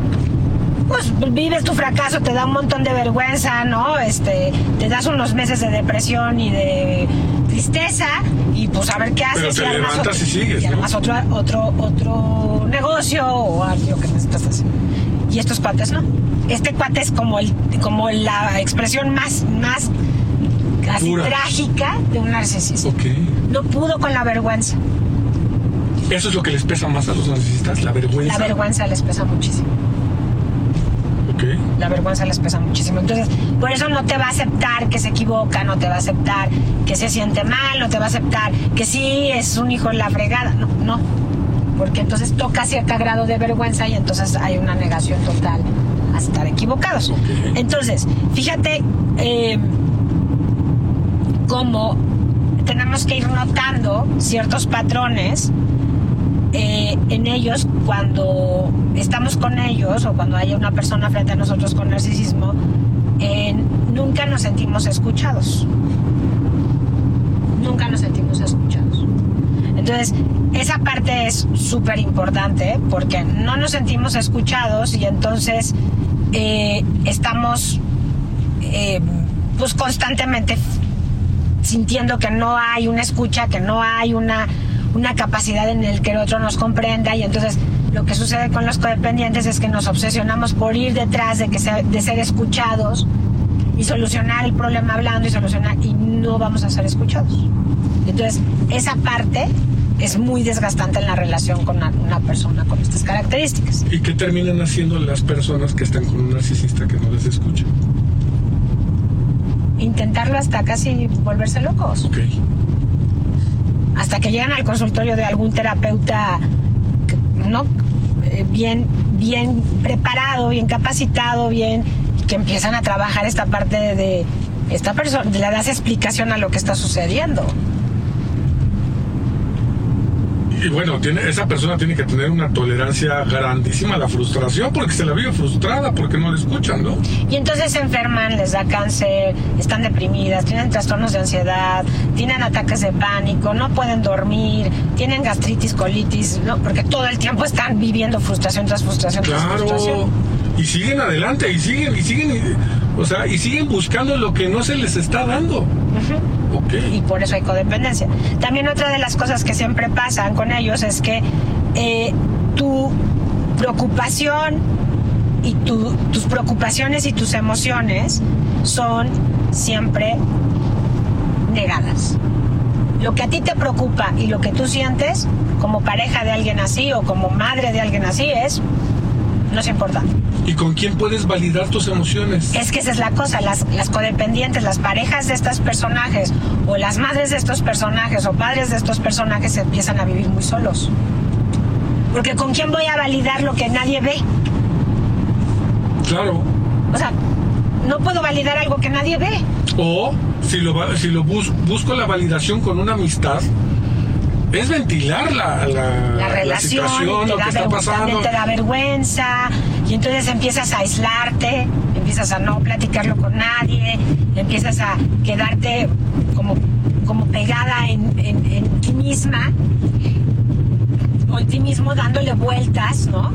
pues vives tu fracaso, te da un montón de vergüenza, ¿no? Este, te das unos meses de depresión y de tristeza y pues a ver qué haces. te y armas levantas otro, y sigues, ¿no? armas otro, otro, otro negocio o algo que necesitas hacer. Y estos cuates no. Este cuate es como el, como la expresión más, más Pura. trágica de un narcisista. Ok. No pudo con la vergüenza. Eso es lo que les pesa más a los narcisistas, la vergüenza. La vergüenza les pesa muchísimo. Ok. La vergüenza les pesa muchísimo. Entonces, por eso no te va a aceptar que se equivoca, no te va a aceptar que se siente mal, no te va a aceptar que sí es un hijo en la fregada. No, no. Porque entonces toca cierto grado de vergüenza y entonces hay una negación total a estar equivocados. Entonces, fíjate eh, cómo tenemos que ir notando ciertos patrones eh, en ellos cuando estamos con ellos o cuando hay una persona frente a nosotros con narcisismo, eh, nunca nos sentimos escuchados. Nunca nos sentimos escuchados. Entonces, esa parte es súper importante porque no nos sentimos escuchados y entonces eh, estamos pues constantemente sintiendo que no hay una escucha, que no hay una, una capacidad en el que el otro nos comprenda y entonces lo que sucede con los codependientes es que nos obsesionamos por ir detrás de, que sea- de ser escuchados y solucionar el problema hablando y solucionar y no vamos a ser escuchados. Entonces, esa parte es muy desgastante en la relación con una, una persona con estas características. ¿Y qué terminan haciendo las personas que están con un narcisista que no les escucha? Intentarlo hasta casi volverse locos. Ok. Hasta que llegan al consultorio de algún terapeuta no Eh, bien bien preparado bien capacitado bien que empiezan a trabajar esta parte de, de esta persona le das explicación a lo que está sucediendo Y bueno, tiene, esa persona tiene que tener una tolerancia grandísima a la frustración porque se la vive frustrada porque no le escuchan, ¿no? y entonces se enferman les da cáncer están deprimidas tienen trastornos de ansiedad tienen ataques de pánico no pueden dormir tienen gastritis colitis no porque todo el tiempo están viviendo frustración tras frustración tras Claro. frustración Y siguen adelante, y siguen, y siguen, y- o sea, y siguen buscando lo que no se les está dando. Y por eso hay codependencia. También otra de las cosas que siempre pasan con ellos es que eh, tu preocupación y tu- tus preocupaciones y tus emociones son siempre negadas. Lo que a ti te preocupa y lo que tú sientes como pareja de alguien así o como madre de alguien así es no es importante. ¿Y con quién puedes validar tus emociones? Es que esa es la cosa, las, las codependientes, las parejas de estos personajes, o las madres de estos personajes, o padres de estos personajes se empiezan a vivir muy solos. Porque ¿con quién voy a validar lo que nadie ve? Claro. O sea, no puedo validar algo que nadie ve. O si lo, si lo bus- busco la validación con una amistad, es ventilar la, la, La relación, situación, te lo da que está pasando. también te da vergüenza, y entonces empiezas a aislarte, empiezas a no platicarlo con nadie, empiezas a quedarte como, como pegada en, en- en ti misma, o en ti mismo dándole vueltas, ¿no?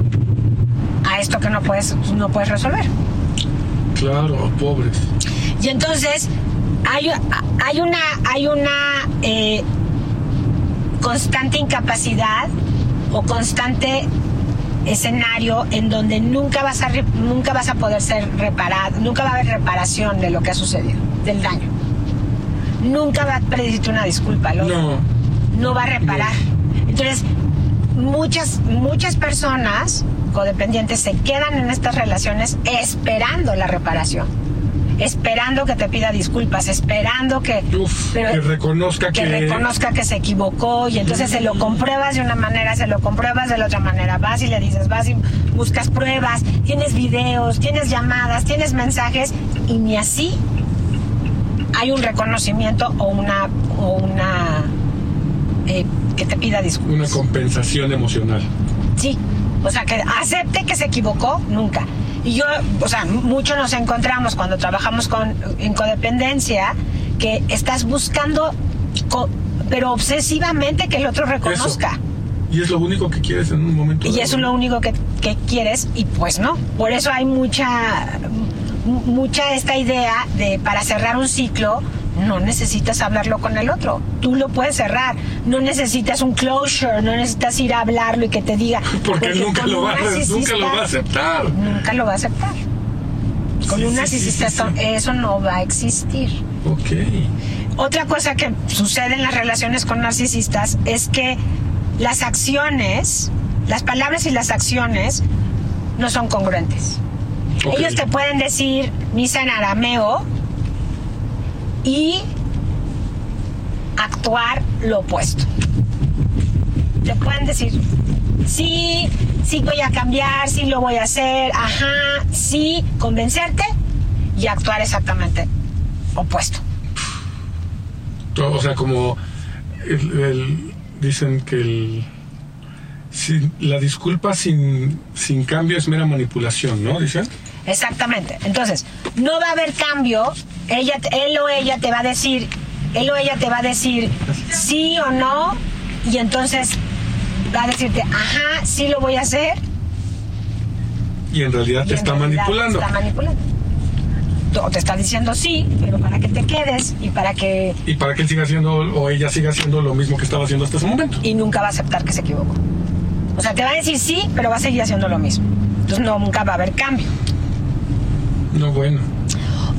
A esto que no puedes, no puedes resolver. Claro, pobres. Y entonces hay, hay una, hay una eh, constante incapacidad o constante escenario en donde nunca vas a nunca vas a poder ser reparado, nunca va a haber reparación de lo que ha sucedido, del daño. Nunca va a pedirte una disculpa otro No, no va a reparar. Entonces, muchas, muchas personas codependientes se quedan en estas relaciones esperando la reparación, esperando que te pida disculpas, esperando que, uf, pero- que reconozca que, que reconozca que se equivocó y entonces se lo compruebas de una manera, se lo compruebas de la otra manera, vas y le dices, vas y buscas pruebas, tienes videos, tienes llamadas, tienes mensajes y ni así hay un reconocimiento o una o una eh, que te pida disculpas. una compensación emocional. Sí, o sea, que acepte que se equivocó, nunca. Y yo, o sea, mucho nos encontramos cuando trabajamos con, en codependencia, que estás buscando, co- pero obsesivamente que el otro reconozca. Y es lo único que quieres en un momento. Y eso es lo único que, que quieres y pues no. Por eso hay mucha, mu- mucha esta idea de para cerrar un ciclo no necesitas hablarlo con el otro. Tú lo puedes cerrar. No necesitas un closure, no necesitas ir a hablarlo y que te diga. Porque nunca lo, va, a- nunca narcisista lo va a aceptar. Nunca lo va a aceptar. Con Sí, un narcisista sí, sí, sí. eso no va a existir. Ok. Otra cosa que sucede en las relaciones con narcisistas es que las acciones, las palabras y las acciones no son congruentes. Ellos te pueden decir misa en arameo y actuar lo opuesto. Te pueden decir, sí, sí voy a cambiar, sí lo voy a hacer, ajá, sí, convencerte y actuar exactamente opuesto. O sea, como dicen que el, sin- la disculpa sin, sin cambio es mera manipulación, ¿no? Dicen. Exactamente. Entonces, no va a haber cambio. Ella, él o ella te va a decir, él o ella te va a decir sí o no, y entonces va a decirte, ajá, sí lo voy a hacer. Y en realidad y te en está realidad manipulando. Te está manipulando. O te está diciendo sí, pero para que te quedes y para que. Y para que él siga haciendo o ella siga haciendo lo mismo que estaba haciendo hasta ese momento. Y nunca va a aceptar que se equivocó. O sea, te va a decir sí, pero va a seguir haciendo lo mismo. Entonces no, nunca va a haber cambio. No, bueno.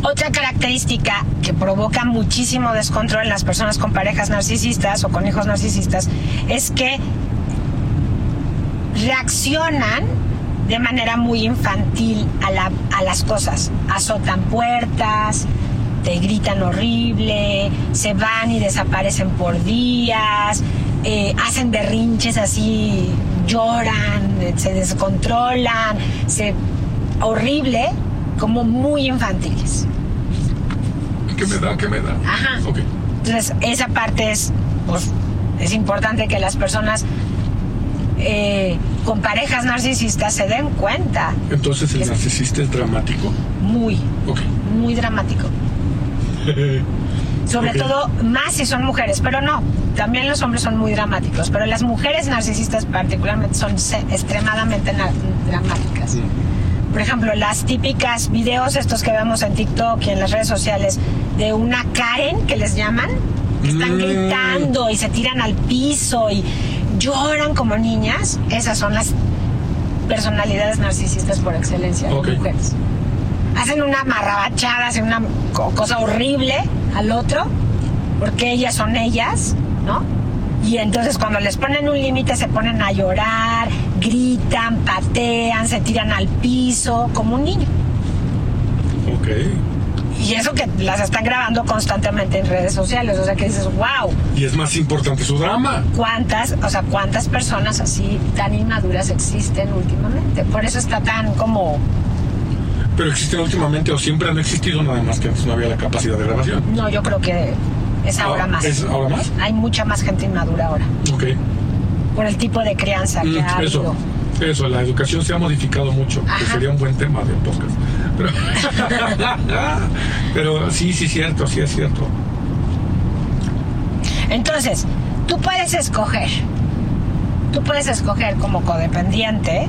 Otra característica que provoca muchísimo descontrol en las personas con parejas narcisistas o con hijos narcisistas es que reaccionan de manera muy infantil a, la- a las cosas. Azotan puertas, te gritan horrible, se van y desaparecen por días, eh, hacen berrinches así, lloran, se descontrolan, se horrible, como muy infantiles. ¿Qué me da? ¿Qué me da? Ajá. Ok. Entonces, esa parte es, pues, es importante que las personas eh, con parejas narcisistas se den cuenta. Entonces el narcisista es dramático. Muy, Ok. muy dramático. Sobre todo, más si son mujeres, pero no, también los hombres son muy dramáticos, pero las mujeres narcisistas particularmente son extremadamente dramáticas. Por ejemplo, las típicas videos estos que vemos en TikTok y en las redes sociales de una Karen que les llaman, que están Mm. gritando y se tiran al piso y lloran como niñas, esas son las personalidades narcisistas por excelencia, de mujeres. Hacen una marrabachada, hacen una co- cosa horrible al otro, porque ellas son ellas, ¿no? Y entonces cuando les ponen un límite se ponen a llorar, gritan, patean, se tiran al piso, como un niño. Ok. Y eso que las están grabando constantemente en redes sociales, o sea que dices, wow, Y es más importante su drama. cuántas, o sea, cuántas personas así tan inmaduras existen últimamente. Por eso está tan como Pero existen últimamente o siempre han existido nada más que antes no había la capacidad de grabación. No, yo creo que es ahora Ah, más. ¿Es ahora más? Hay mucha más gente inmadura ahora. Ok. Por el tipo de crianza que Mm, ha habido. eso, eso, la educación se ha modificado mucho, que sería un buen tema de podcast. Pero, pero sí, sí, cierto, sí es cierto. Entonces, tú puedes escoger. Tú puedes escoger como codependiente.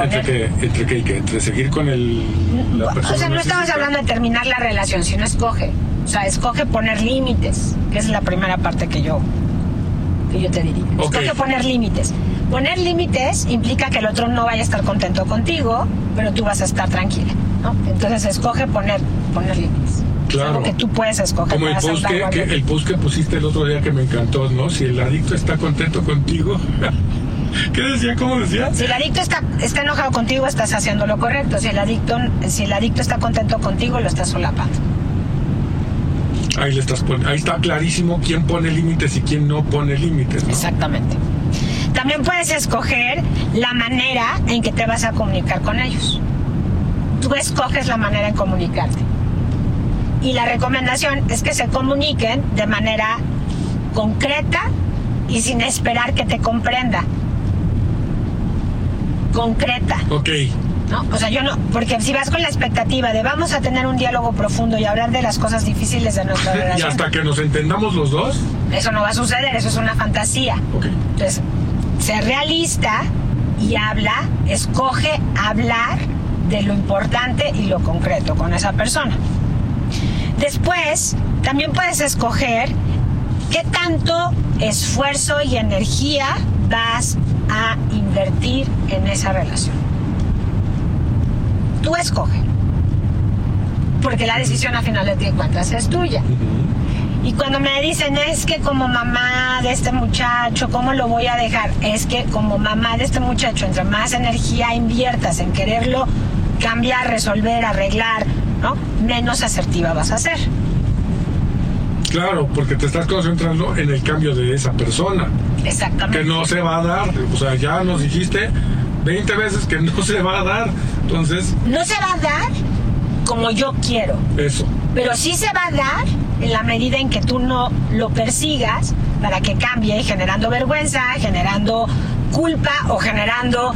Entre que, entre que, entre seguir con el, la persona. o sea, no estamos hablando de terminar la relación, sino escoge. O sea, escoge poner límites, que es la primera parte que yo, que yo te diría. Ok. Escoge poner límites. Poner límites implica que el otro no vaya a estar contento contigo, pero tú vas a estar tranquila. ¿no? Entonces escoge poner, poner límites. Es Claro. algo que tú puedes escoger. Como el post, que, el post que pusiste el otro día que me encantó, ¿no? Si el adicto está contento contigo. ¿Qué decía? ¿Cómo decía? Si el adicto está, está enojado contigo, estás haciendo lo correcto. Si el adicto, si el adicto está contento contigo, lo estás solapando. Ahí, le estás pon- ahí está clarísimo quién pone límites y quién no pone límites, ¿no? Exactamente. También puedes escoger la manera en que te vas a comunicar con ellos. Tú escoges la manera en comunicarte. Y la recomendación es que se comuniquen de manera concreta y sin esperar que te comprenda. Concreta. Ok, ¿no? O sea, yo no, porque si vas con la expectativa de vamos a tener un diálogo profundo y hablar de las cosas difíciles de nuestra y relación, hasta que nos entendamos los dos. eso no va a suceder, eso es una fantasía. Ok, Entonces, sé realista y habla, escoge hablar de lo importante y lo concreto con esa persona. Después, también puedes escoger qué tanto esfuerzo y energía vas a invertir en esa relación. Tú escoge. Porque la decisión a final de cuentas es tuya. Y cuando me dicen, es que como mamá de este muchacho, ¿cómo lo voy a dejar? Es que como mamá de este muchacho, entre más energía inviertas en quererlo cambiar, resolver, arreglar, ¿no? Menos asertiva vas a ser. claro, porque te estás concentrando en el cambio de esa persona, Exactamente. que no se va a dar. O sea, ya nos dijiste 20 veces que no se va a dar. Entonces, No se va a dar como yo quiero, eso. pero sí se va a dar en la medida en que tú no lo persigas para que cambie, generando vergüenza, generando culpa o generando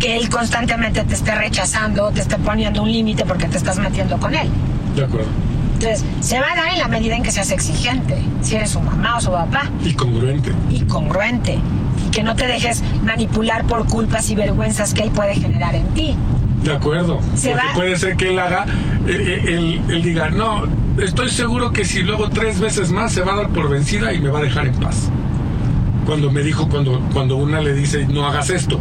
que él constantemente te esté rechazando, te esté poniendo un límite porque te estás metiendo con él. De acuerdo. Entonces, se va a dar en la medida en que seas exigente, si eres su mamá o su papá, Y congruente. y congruente, y que no te dejes manipular por culpas y vergüenzas que él puede generar en ti. De acuerdo. Se Porque va- puede ser que él haga, él, él- él diga, no, estoy seguro que si luego tres veces más se va a dar por vencida y me va a dejar en paz. Cuando me dijo, cuando, cuando una le dice, no hagas esto.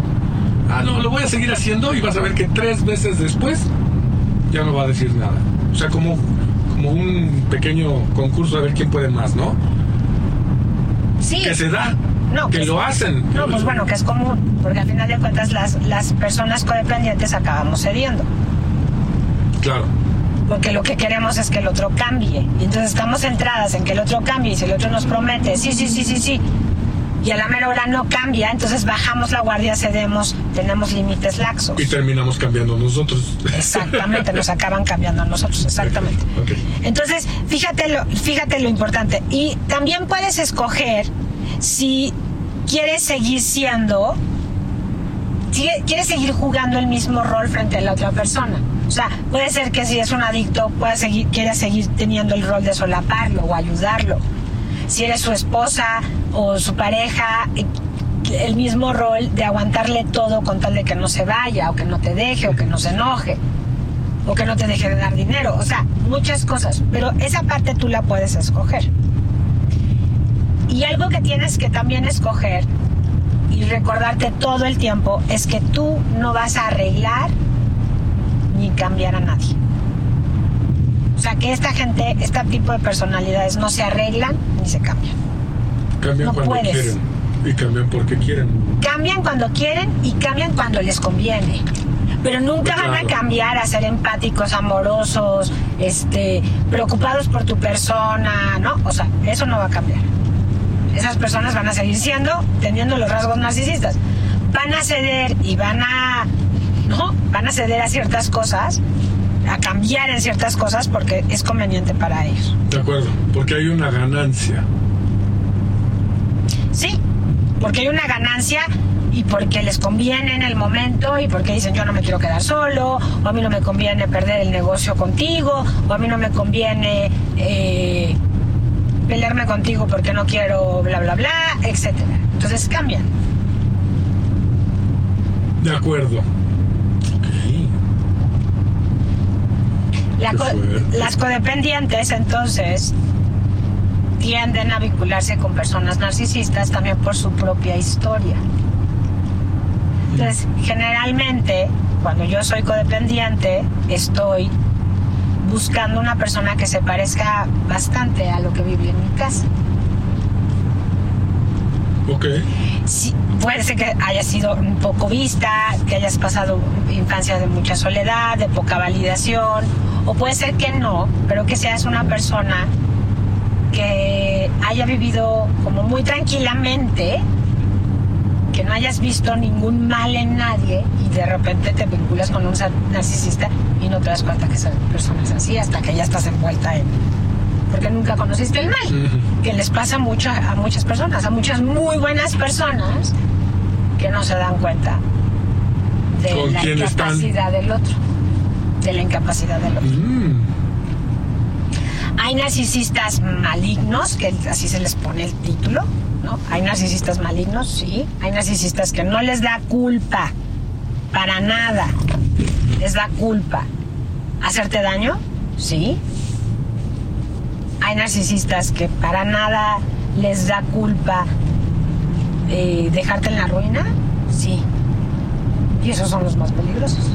Ah, no, lo voy a seguir haciendo y vas a ver que tres veces después ya no va a decir nada. O sea, como, como un pequeño concurso a ver quién puede más, ¿no? Sí. Que se da, No, que que lo hacen. No, pues bueno, que es común, porque al final de cuentas las, las personas codependientes acabamos cediendo, Claro, porque lo que queremos es que el otro cambie, y entonces estamos centradas en que el otro cambie, y si el otro nos promete, sí, sí, sí, sí, sí, y a la mera hora no cambia, entonces bajamos la guardia, cedemos, tenemos límites laxos. y terminamos cambiando nosotros. Exactamente, nos acaban cambiando nosotros, exactamente. Entonces, fíjate lo, fíjate lo importante. Y también puedes escoger si quieres seguir siendo, si quieres seguir jugando el mismo rol frente a la otra persona. O sea, puede ser que si es un adicto, puedas seguir, quieras seguir teniendo el rol de solaparlo o ayudarlo. Si eres su esposa o su pareja, eh, el mismo rol de aguantarle todo con tal de que no se vaya, o que no te deje, o que no se enoje o que no te deje de dar dinero, o sea, muchas cosas, pero esa parte tú la puedes escoger. Y algo que tienes que también escoger y recordarte todo el tiempo es que tú no vas a arreglar ni cambiar a nadie. O sea, que esta gente, este tipo de personalidades no se arreglan ni se cambian. Cambian No cuando puedes. quieren y cambian porque quieren. Cambian cuando quieren y cambian cuando les conviene. Pero nunca van a cambiar a ser empáticos, amorosos, este, preocupados por tu persona, ¿no? O sea, eso no va a cambiar. Esas personas van a seguir siendo, teniendo los rasgos narcisistas. Van a ceder y van a, ¿no? van a ceder a ciertas cosas, a cambiar en ciertas cosas porque es conveniente para ellos. De acuerdo, porque hay una ganancia. Sí, porque hay una ganancia y porque les conviene en el momento y porque dicen yo no me quiero quedar solo, o a mí no me conviene perder el negocio contigo, o a mí no me conviene eh, pelearme contigo porque no quiero bla bla bla, etcétera. Entonces cambian. De acuerdo. La Qué co- las codependientes entonces tienden a vincularse con personas narcisistas también por su propia historia. Entonces, generalmente, cuando yo soy codependiente, estoy buscando una persona que se parezca bastante a lo que viví en mi casa. Ok. Sí, puede ser que hayas sido un poco vista, que hayas pasado infancia de mucha soledad, de poca validación, o puede ser que no, pero que seas una persona que haya vivido como muy tranquilamente, que no hayas visto ningún mal en nadie y de repente te vinculas con un narcisista y no te das cuenta que esa persona es así hasta que ya estás envuelta en... porque nunca conociste el mal que les pasa mucho a muchas personas, a muchas muy buenas personas que no se dan cuenta de ¿Con la están? incapacidad del otro, de la incapacidad del otro. Mm. Hay narcisistas malignos, que así se les pone el título, ¿no? Hay narcisistas malignos, sí. Hay narcisistas que no les da culpa, para nada, les da culpa. ¿Hacerte daño? Sí. Hay narcisistas que para nada les da culpa eh, dejarte en la ruina, sí. Y esos son los más peligrosos.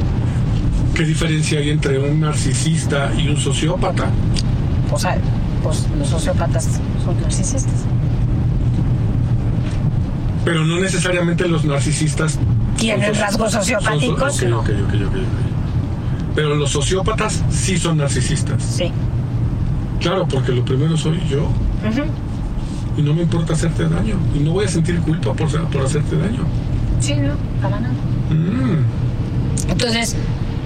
¿Qué diferencia hay entre un narcisista y un sociópata? O sea, pues los sociópatas son narcisistas. Pero no necesariamente los narcisistas ¿Tienen son- rasgos son- sociopáticos? ok, No. ok, ok, ok, ok. Pero los sociópatas sí son narcisistas. Sí. Claro, porque lo primero soy yo Ujú. y no me importa hacerte daño. Y no voy a sentir culpa por, por hacerte daño. Sí, no, para nada. Mm. Entonces,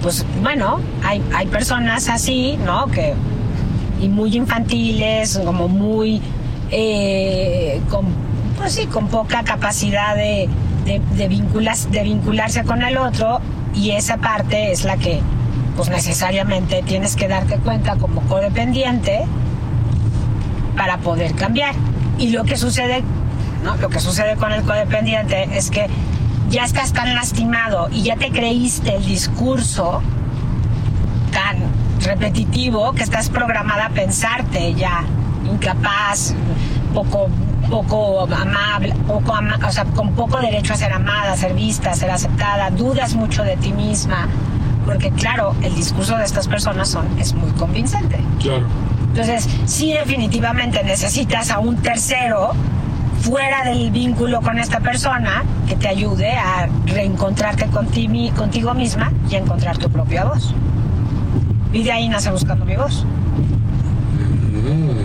pues bueno, hay, hay personas así, ¿no? Que, y muy infantiles, como muy, eh, con, sí, con poca capacidad de, de, de vincularse con el otro y esa parte es la que, pues necesariamente tienes que darte cuenta como codependiente para poder cambiar. Y lo que sucede, ¿no? Lo que sucede con el codependiente es que ya estás tan lastimado y ya te creíste el discurso tan repetitivo que estás programada a pensarte ya incapaz, poco poco amable, poco ama- o sea, con poco derecho a ser amada, a ser vista, a ser aceptada, dudas mucho de ti misma, porque claro, el discurso de estas personas son, es muy convincente. Claro. Entonces, sí definitivamente necesitas a un tercero fuera del vínculo con esta persona que te ayude a reencontrarte conti- contigo misma y a encontrar tu propia voz. Y de ahí nace Buscando mi voz. Mm.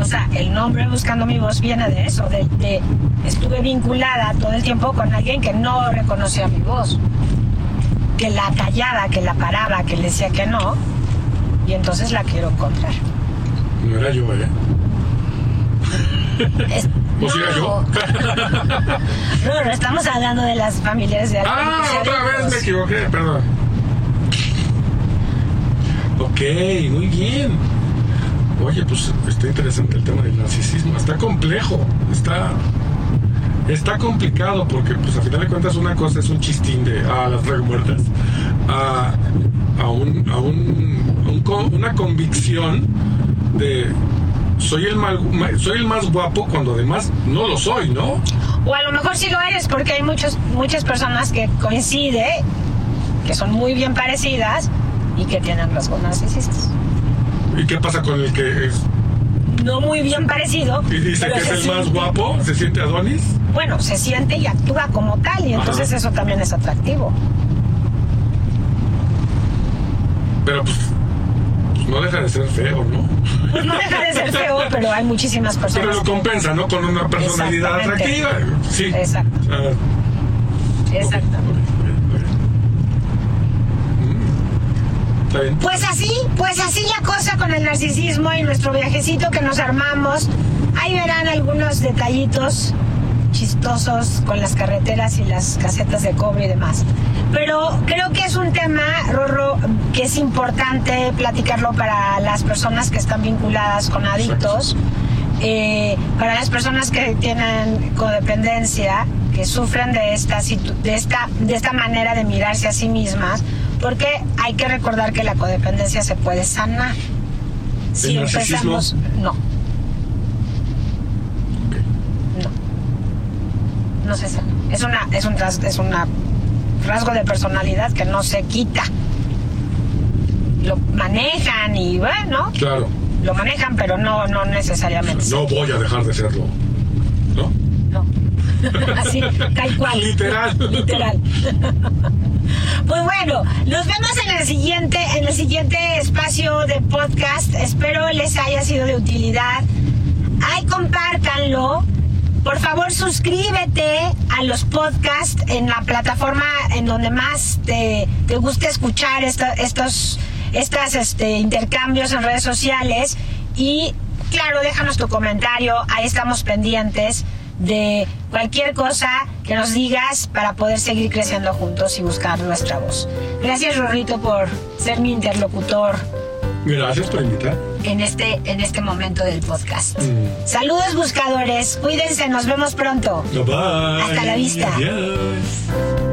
O sea, el nombre Buscando mi voz viene de eso, de, de- estuve vinculada todo el tiempo con alguien que no reconocía mi voz, que la callaba, que la paraba, que le decía que no, y entonces la quiero encontrar. No era yo, ¿eh? Es- ¿O si era yo? No, no, estamos hablando de las familiares de Ah, otra vez me equivoqué, perdón. Ok, muy bien. Oye, pues está interesante el tema del narcisismo. Está complejo, está, está complicado porque, pues a final de cuentas, una cosa es un chistín de ah, las drag muertas, a, a, un, a, un- a un una convicción de soy el, mal- ma- soy el más guapo cuando además no lo soy, ¿no? O a lo mejor sí lo eres porque hay muchos, muchas personas que coincide, que son muy bien parecidas y que tienen rasgos narcisistas. ¿Y qué pasa con el que es No muy bien parecido. Y dice que es el más guapo, se siente Adonis. Bueno, se siente y actúa como tal y entonces Ajá. eso también es atractivo. Pero pues, pues, no deja de ser feo, ¿no? Pues no deja de ser feo, pero hay muchísimas personas. Pero lo compensa, ¿no? Con una personalidad Exactamente. atractiva. Sí. Exacto. Ah, Exacto. ok, ok, ok. está bien. Pues así, pues así la cosa con el narcisismo y nuestro viajecito que nos armamos. Ahí verán algunos detallitos chistosos con las carreteras y las casetas de cobre y demás. Pero creo que es un tema, Rorro, que es importante platicarlo para las personas que están vinculadas con adictos, eh, para las personas que tienen codependencia, que sufren de esta, de, esta, de esta manera de mirarse a sí mismas, porque hay que recordar que la codependencia se puede sanar. Si empezamos, no, no, no se sana. Es una, es un es una rasgo de personalidad que no se quita. Lo manejan y bueno, Claro. lo manejan, pero no, no necesariamente. No voy a dejar de serlo. ¿No? No. Así, tal cual. Literal. Literal. Pues bueno, nos vemos en el siguiente, en el siguiente espacio de podcast. Espero les haya sido de utilidad. Ay, compártanlo. Por favor, suscríbete a los podcasts en la plataforma en donde más te, te escuchar esta- estos estas, este, intercambios en redes sociales. Y claro, déjanos tu comentario. Ahí estamos pendientes de cualquier cosa que nos digas para poder seguir creciendo juntos y buscar nuestra voz. Gracias, Rorrito, por ser mi interlocutor Gracias por invitar. en este, en este momento del podcast. Mm. Saludos buscadores, cuídense, nos vemos pronto. Bye. Hasta la vista. Adiós.